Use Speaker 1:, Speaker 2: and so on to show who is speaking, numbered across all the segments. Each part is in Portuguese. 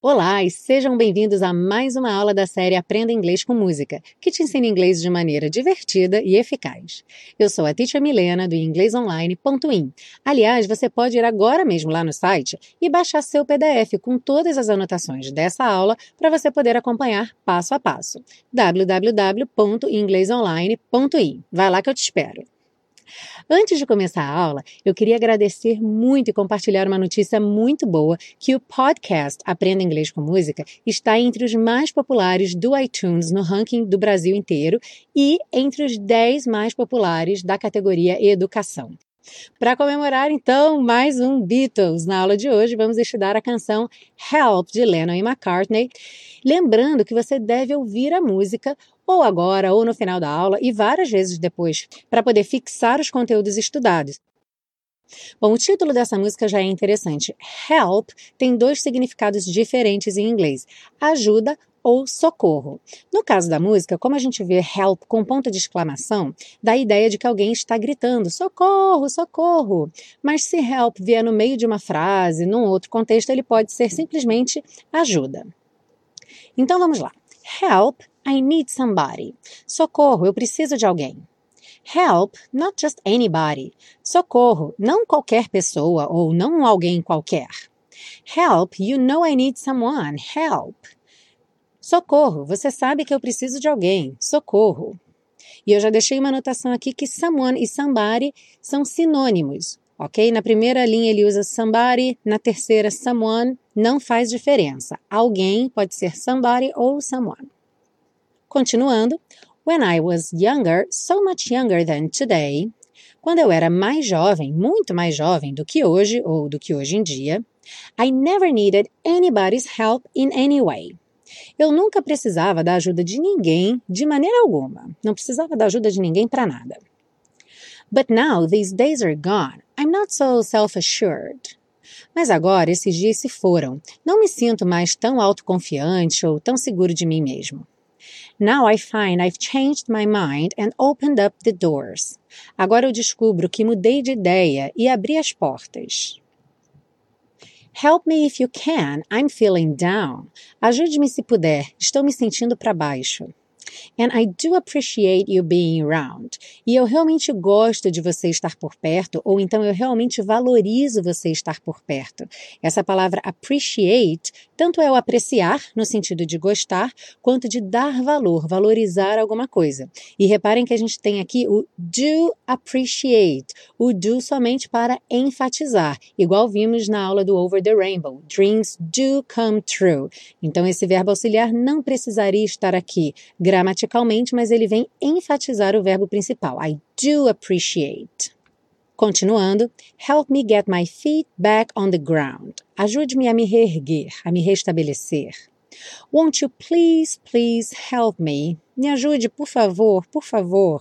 Speaker 1: Olá e sejam bem-vindos a mais uma aula da série Aprenda Inglês com Música, que te ensina inglês de maneira divertida e eficaz. Eu sou a Teacher Milena do inglesonline.in. Aliás, você pode ir agora mesmo lá no site e baixar seu PDF com todas as anotações dessa aula para você poder acompanhar passo a passo. www.inglesonline.in. Vai lá que eu te espero. Antes de começar a aula, eu queria agradecer muito e compartilhar uma notícia muito boa que o podcast Aprenda Inglês com Música está entre os mais populares do iTunes no ranking do Brasil inteiro e entre os 10 mais populares da categoria Educação. Para comemorar, então, mais um Beatles. Na aula de hoje, vamos estudar a canção Help de Lennon e McCartney. Lembrando que você deve ouvir a música ou agora ou no final da aula e várias vezes depois, para poder fixar os conteúdos estudados. Bom, o título dessa música já é interessante. Help tem dois significados diferentes em inglês: ajuda ou socorro. No caso da música, como a gente vê help com ponto de exclamação, dá a ideia de que alguém está gritando socorro, socorro. Mas se help vier no meio de uma frase, num outro contexto, ele pode ser simplesmente ajuda. Então vamos lá. Help I need somebody. Socorro, eu preciso de alguém. Help, not just anybody. Socorro, não qualquer pessoa ou não alguém qualquer. Help, you know I need someone. Help. Socorro, você sabe que eu preciso de alguém. Socorro. E eu já deixei uma anotação aqui que someone e somebody são sinônimos, ok? Na primeira linha ele usa somebody, na terceira someone, não faz diferença. Alguém pode ser somebody ou someone. Continuando, when I was younger, so much younger than today, quando eu era mais jovem, muito mais jovem do que hoje ou do que hoje em dia, I never needed anybody's help in any way. Eu nunca precisava da ajuda de ninguém de maneira alguma. Não precisava da ajuda de ninguém para nada. But now these days are gone. I'm not so self-assured. Mas agora esses dias se foram. Não me sinto mais tão autoconfiante ou tão seguro de mim mesmo. Now I find I've changed my mind and opened up the doors. Agora eu descubro que mudei de ideia e abri as portas. Help me if you can, I'm feeling down. Ajude-me se puder, estou me sentindo para baixo. And I do appreciate you being around. E eu realmente gosto de você estar por perto, ou então eu realmente valorizo você estar por perto. Essa palavra appreciate tanto é o apreciar, no sentido de gostar, quanto de dar valor, valorizar alguma coisa. E reparem que a gente tem aqui o do appreciate, o do somente para enfatizar, igual vimos na aula do Over the Rainbow. Dreams do come true. Então, esse verbo auxiliar não precisaria estar aqui gramaticalmente, mas ele vem enfatizar o verbo principal. I do appreciate. Continuando, help me get my feet back on the ground. Ajude-me a me reerguer, a me restabelecer. Won't you please, please help me? Me ajude, por favor, por favor.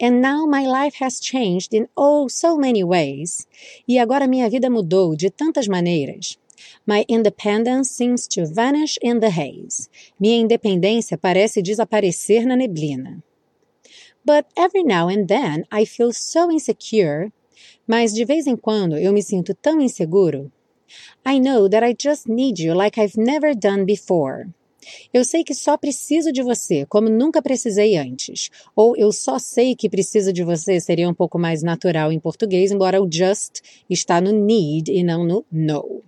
Speaker 1: And now my life has changed in oh so many ways. E agora minha vida mudou de tantas maneiras. My independence seems to vanish in the haze. Minha independência parece desaparecer na neblina. But every now and then I feel so insecure. Mas de vez em quando eu me sinto tão inseguro. I know that I just need you like I've never done before. Eu sei que só preciso de você, como nunca precisei antes. Ou eu só sei que preciso de você seria um pouco mais natural em português, embora o just está no need e não no know.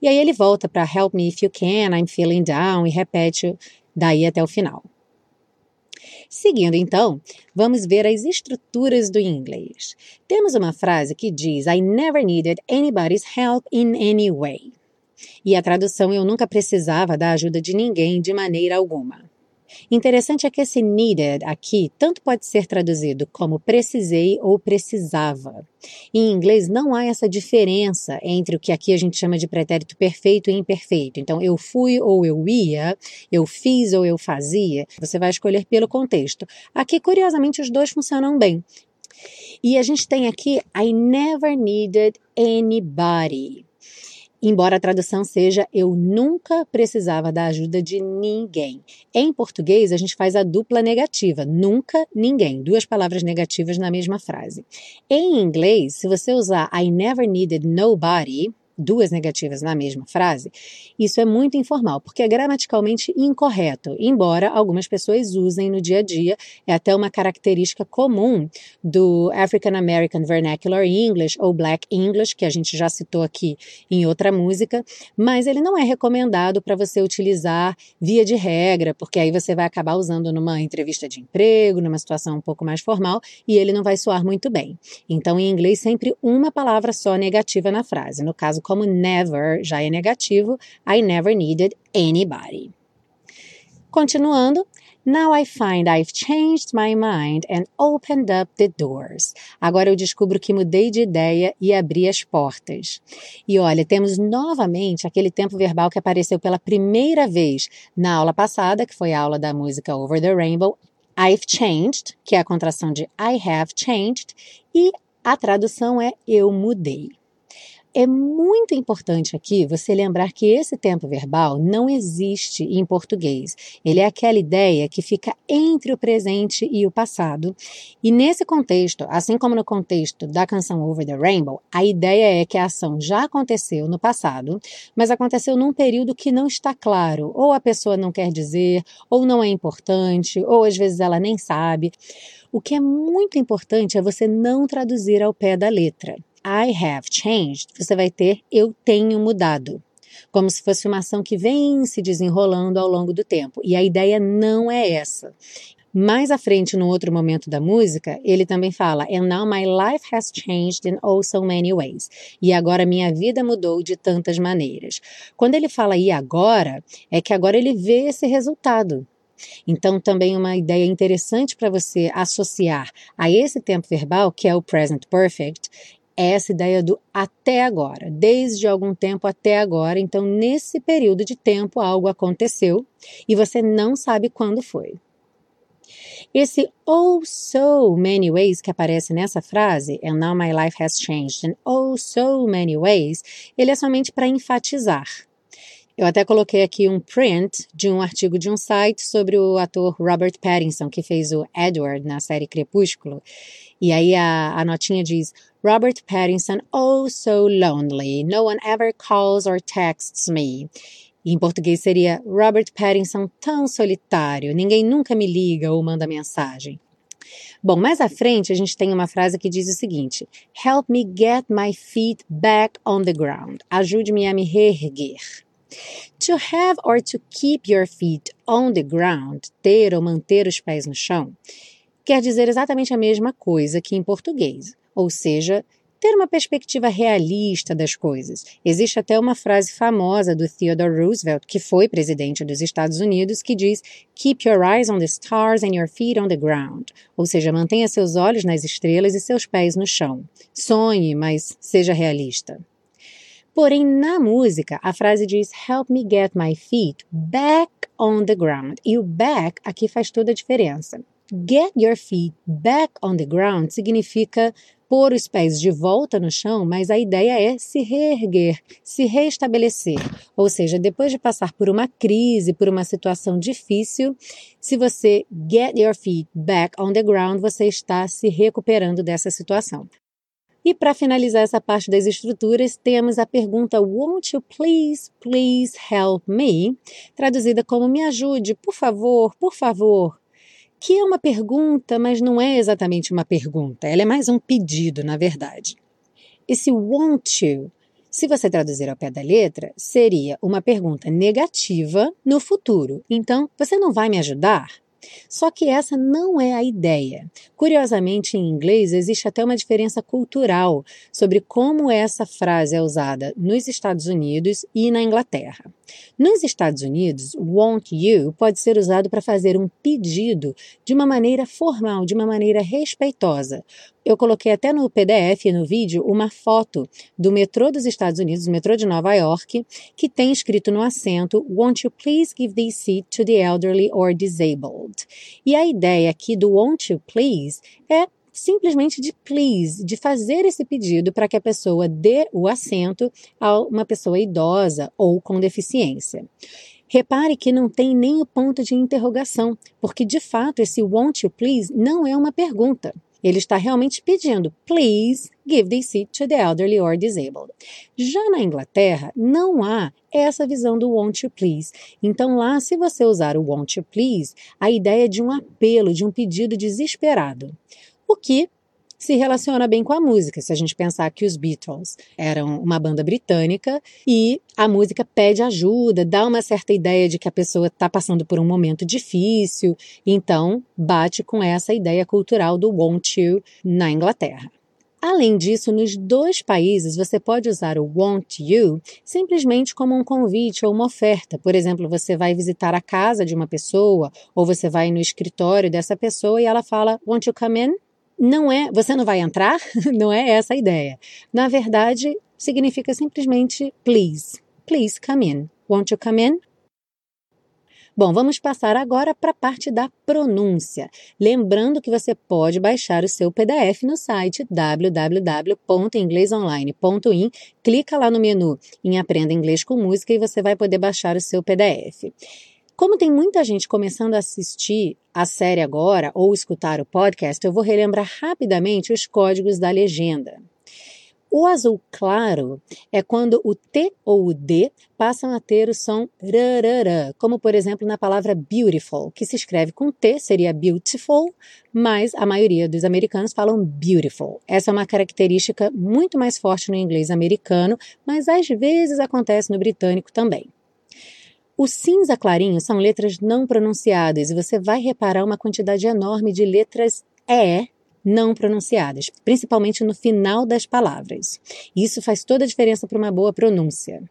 Speaker 1: E aí ele volta para help me if you can, I'm feeling down e repete daí até o final. Seguindo então, vamos ver as estruturas do inglês. Temos uma frase que diz I never needed anybody's help in any way. E a tradução eu nunca precisava da ajuda de ninguém de maneira alguma. Interessante é que esse needed aqui tanto pode ser traduzido como precisei ou precisava. Em inglês não há essa diferença entre o que aqui a gente chama de pretérito perfeito e imperfeito. Então, eu fui ou eu ia, eu fiz ou eu fazia. Você vai escolher pelo contexto. Aqui, curiosamente, os dois funcionam bem. E a gente tem aqui I never needed anybody. Embora a tradução seja eu nunca precisava da ajuda de ninguém. Em português, a gente faz a dupla negativa, nunca, ninguém, duas palavras negativas na mesma frase. Em inglês, se você usar I never needed nobody, duas negativas na mesma frase, isso é muito informal, porque é gramaticalmente incorreto, embora algumas pessoas usem no dia a dia, é até uma característica comum do African American Vernacular English ou Black English, que a gente já citou aqui em outra música, mas ele não é recomendado para você utilizar via de regra, porque aí você vai acabar usando numa entrevista de emprego, numa situação um pouco mais formal, e ele não vai soar muito bem. Então, em inglês, sempre uma palavra só negativa na frase. No caso, como never já é negativo, I never needed anybody. Continuando, Now I find I've changed my mind and opened up the doors. Agora eu descubro que mudei de ideia e abri as portas. E olha, temos novamente aquele tempo verbal que apareceu pela primeira vez na aula passada, que foi a aula da música Over the Rainbow. I've changed, que é a contração de I have changed, e a tradução é eu mudei. É muito importante aqui você lembrar que esse tempo verbal não existe em português. Ele é aquela ideia que fica entre o presente e o passado. E nesse contexto, assim como no contexto da canção Over the Rainbow, a ideia é que a ação já aconteceu no passado, mas aconteceu num período que não está claro. Ou a pessoa não quer dizer, ou não é importante, ou às vezes ela nem sabe. O que é muito importante é você não traduzir ao pé da letra. I have changed, você vai ter eu tenho mudado. Como se fosse uma ação que vem se desenrolando ao longo do tempo. E a ideia não é essa. Mais à frente, no outro momento da música, ele também fala: And now my life has changed in oh so many ways. E agora minha vida mudou de tantas maneiras. Quando ele fala e agora, é que agora ele vê esse resultado. Então, também uma ideia interessante para você associar a esse tempo verbal, que é o present perfect, é essa ideia do até agora, desde algum tempo até agora. Então, nesse período de tempo, algo aconteceu e você não sabe quando foi. Esse oh so many ways que aparece nessa frase, and now my life has changed in oh so many ways, ele é somente para enfatizar. Eu até coloquei aqui um print de um artigo de um site sobre o ator Robert Pattinson, que fez o Edward na série Crepúsculo. E aí a, a notinha diz: Robert Pattinson, oh so lonely. No one ever calls or texts me. Em português seria Robert Pattinson, tão solitário. Ninguém nunca me liga ou manda mensagem. Bom, mais à frente a gente tem uma frase que diz o seguinte: Help me get my feet back on the ground. Ajude-me a me reerguer. To have or to keep your feet on the ground, ter ou manter os pés no chão, quer dizer exatamente a mesma coisa que em português, ou seja, ter uma perspectiva realista das coisas. Existe até uma frase famosa do Theodore Roosevelt, que foi presidente dos Estados Unidos, que diz: Keep your eyes on the stars and your feet on the ground. Ou seja, mantenha seus olhos nas estrelas e seus pés no chão. Sonhe, mas seja realista. Porém, na música, a frase diz Help me get my feet back on the ground. E o back aqui faz toda a diferença. Get your feet back on the ground significa pôr os pés de volta no chão, mas a ideia é se reerguer, se restabelecer. Ou seja, depois de passar por uma crise, por uma situação difícil, se você get your feet back on the ground, você está se recuperando dessa situação. E para finalizar essa parte das estruturas, temos a pergunta Won't you please, please help me? Traduzida como me ajude, por favor, por favor. Que é uma pergunta, mas não é exatamente uma pergunta, ela é mais um pedido, na verdade. Esse want you, se você traduzir ao pé da letra, seria uma pergunta negativa no futuro. Então, você não vai me ajudar? Só que essa não é a ideia. Curiosamente, em inglês existe até uma diferença cultural sobre como essa frase é usada nos Estados Unidos e na Inglaterra. Nos Estados Unidos, want you pode ser usado para fazer um pedido de uma maneira formal, de uma maneira respeitosa. Eu coloquei até no PDF no vídeo uma foto do metrô dos Estados Unidos, o metrô de Nova York, que tem escrito no assento Won't you please give this seat to the elderly or disabled? E a ideia aqui do won't you please é simplesmente de please, de fazer esse pedido para que a pessoa dê o assento a uma pessoa idosa ou com deficiência. Repare que não tem nem o ponto de interrogação, porque de fato esse won't you please não é uma pergunta. Ele está realmente pedindo, please give the seat to the elderly or disabled. Já na Inglaterra, não há essa visão do won't you please. Então lá, se você usar o won't you please, a ideia é de um apelo, de um pedido desesperado. O que se relaciona bem com a música. Se a gente pensar que os Beatles eram uma banda britânica e a música pede ajuda, dá uma certa ideia de que a pessoa está passando por um momento difícil, então bate com essa ideia cultural do want you na Inglaterra. Além disso, nos dois países você pode usar o want you simplesmente como um convite ou uma oferta. Por exemplo, você vai visitar a casa de uma pessoa ou você vai no escritório dessa pessoa e ela fala want you come in? Não é, você não vai entrar, não é essa a ideia. Na verdade, significa simplesmente please. Please come in. Won't you come in? Bom, vamos passar agora para a parte da pronúncia. Lembrando que você pode baixar o seu PDF no site www.inglesonline.in. Clica lá no menu em Aprenda Inglês com Música e você vai poder baixar o seu PDF. Como tem muita gente começando a assistir a série agora ou escutar o podcast, eu vou relembrar rapidamente os códigos da legenda. O azul claro é quando o T ou o D passam a ter o som rarará, como por exemplo na palavra beautiful, que se escreve com T, seria beautiful, mas a maioria dos americanos falam beautiful. Essa é uma característica muito mais forte no inglês americano, mas às vezes acontece no britânico também. O cinza clarinho são letras não pronunciadas e você vai reparar uma quantidade enorme de letras E não pronunciadas, principalmente no final das palavras. Isso faz toda a diferença para uma boa pronúncia.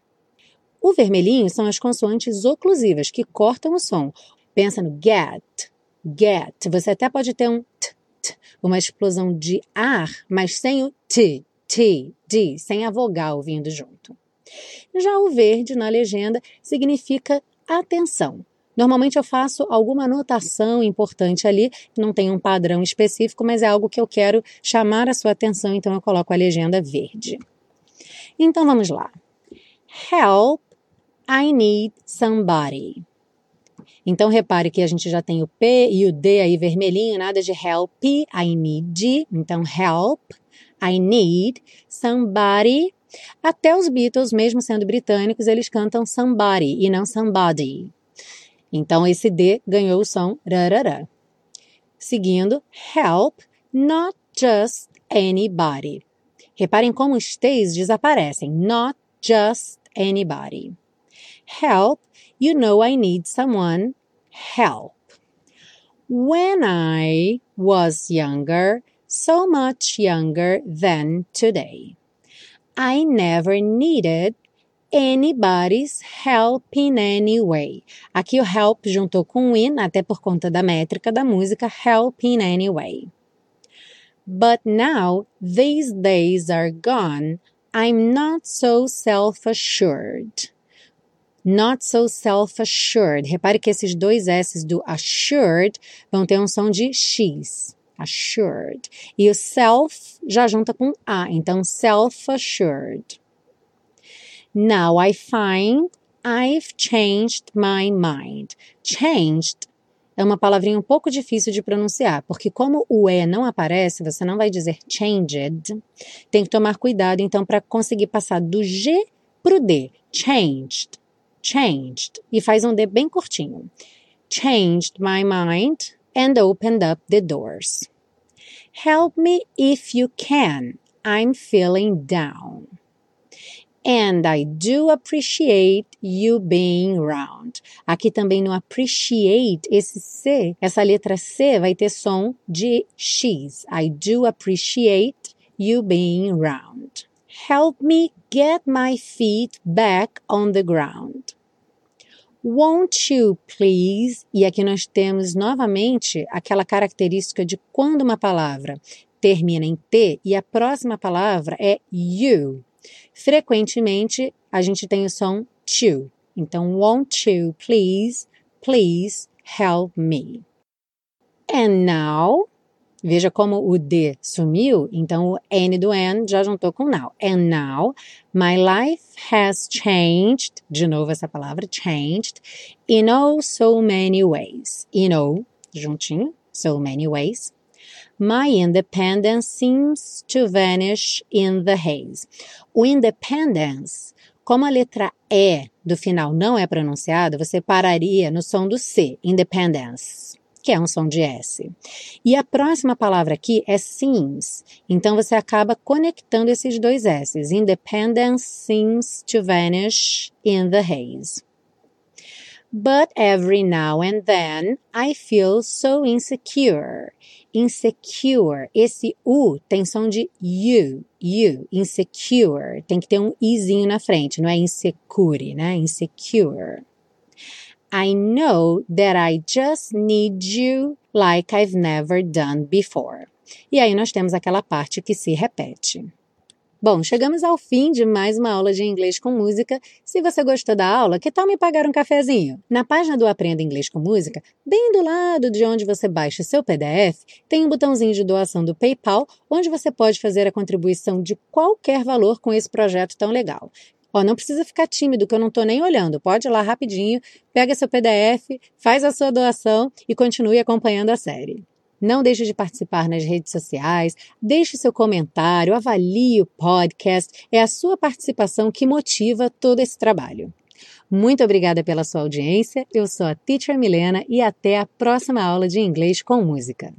Speaker 1: O vermelhinho são as consoantes oclusivas que cortam o som. Pensa no get, get. Você até pode ter um t, t uma explosão de ar, mas sem o t, t, d, sem a vogal vindo junto. Já o verde na legenda significa atenção. Normalmente eu faço alguma anotação importante ali, não tem um padrão específico, mas é algo que eu quero chamar a sua atenção, então eu coloco a legenda verde. Então vamos lá. Help, I need somebody. Então repare que a gente já tem o P e o D aí vermelhinho, nada de help, I need. Então help, I need somebody até os Beatles, mesmo sendo britânicos, eles cantam somebody e não somebody. Então esse D ganhou o som rarará. Seguindo, help, not just anybody. Reparem como os T's desaparecem. Not just anybody. Help, you know I need someone. Help. When I was younger, so much younger than today. I never needed anybody's help in any way. Aqui o help juntou com in, até por conta da métrica da música, help in any way. But now these days are gone, I'm not so self-assured. Not so self-assured. Repare que esses dois S's do assured vão ter um som de X assured. E o self já junta com a, então self-assured. Now I find I've changed my mind. Changed é uma palavrinha um pouco difícil de pronunciar, porque como o E não aparece, você não vai dizer changed. Tem que tomar cuidado, então, para conseguir passar do G para o D. Changed. Changed. E faz um D bem curtinho. Changed my mind and opened up the doors. Help me if you can. I'm feeling down. And I do appreciate you being around. Aqui também no appreciate, esse C, essa letra C vai ter som de X. I do appreciate you being around. Help me get my feet back on the ground. Won't you please? E aqui nós temos novamente aquela característica de quando uma palavra termina em T e a próxima palavra é you. Frequentemente a gente tem o som to. Então, won't you please, please help me. And now Veja como o the sumiu, então o N do N já juntou com now. And now, my life has changed, de novo essa palavra, changed, in all so many ways. In all, juntinho, so many ways. My independence seems to vanish in the haze. O independence, como a letra E do final não é pronunciada, você pararia no som do C, independence que é um som de S. E a próxima palavra aqui é seems. Então você acaba conectando esses dois S's. Independence seems to vanish in the haze. But every now and then I feel so insecure. Insecure. Esse U tem som de U. U. Insecure. Tem que ter um Izinho na frente, não é insecure, né? Insecure. I know that I just need you like I've never done before. E aí nós temos aquela parte que se repete. Bom, chegamos ao fim de mais uma aula de inglês com música. Se você gostou da aula, que tal me pagar um cafezinho? Na página do Aprenda Inglês com Música, bem do lado de onde você baixa seu PDF, tem um botãozinho de doação do PayPal, onde você pode fazer a contribuição de qualquer valor com esse projeto tão legal. Ó, não precisa ficar tímido, que eu não estou nem olhando. Pode ir lá rapidinho, pega seu PDF, faz a sua doação e continue acompanhando a série. Não deixe de participar nas redes sociais, deixe seu comentário, avalie o podcast. É a sua participação que motiva todo esse trabalho. Muito obrigada pela sua audiência. Eu sou a Teacher Milena e até a próxima aula de inglês com música.